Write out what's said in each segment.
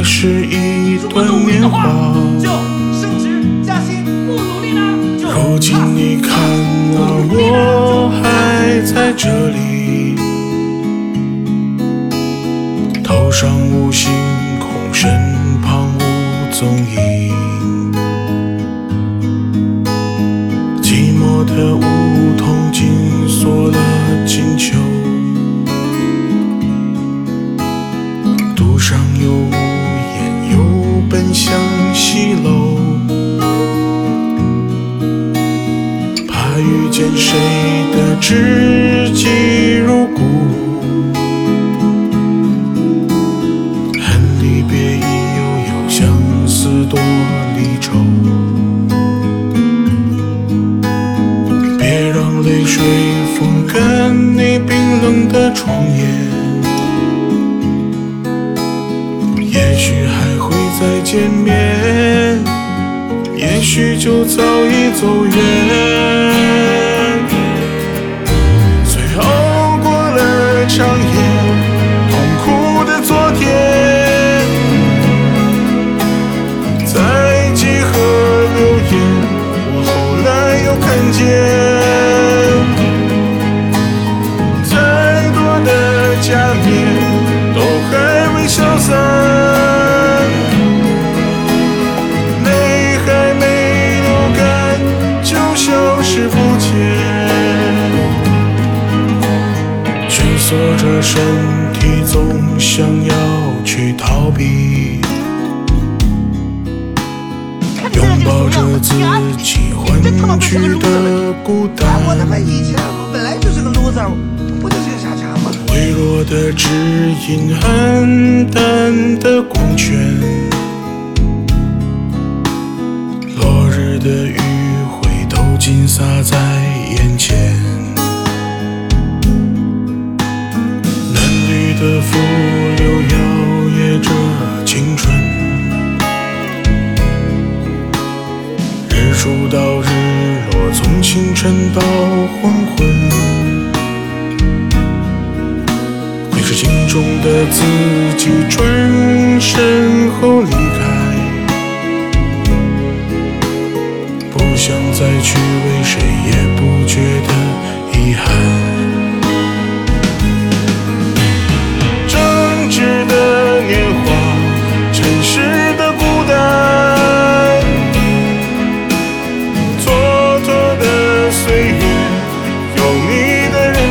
也是一段年华。如今你看啊，我还在这里，头上无星空，身旁无踪见谁的知己如故，恨离别已悠悠，相思多离愁。别让泪水风干你冰冷的双眼，也许还会再见面。也许就早已走远。来又看见，再多的假面都还未消散。泪还没流干，就消失不见。蜷缩着身体，总想要去逃避，拥抱着自己换取的孤单。我他妈以前我本来就是个 loser，不就是个傻叉吗？微弱的指引，暗淡的光圈，落日的余晖都金洒在晨到黄昏。你是镜中的自己转身后离开，不想再去为谁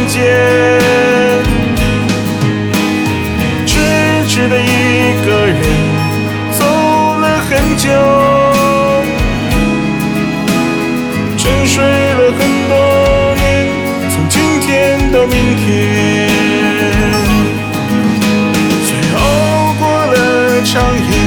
间，痴痴的一个人走了很久，沉睡了很多年，从今天到明天，最后过了长夜。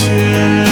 谢。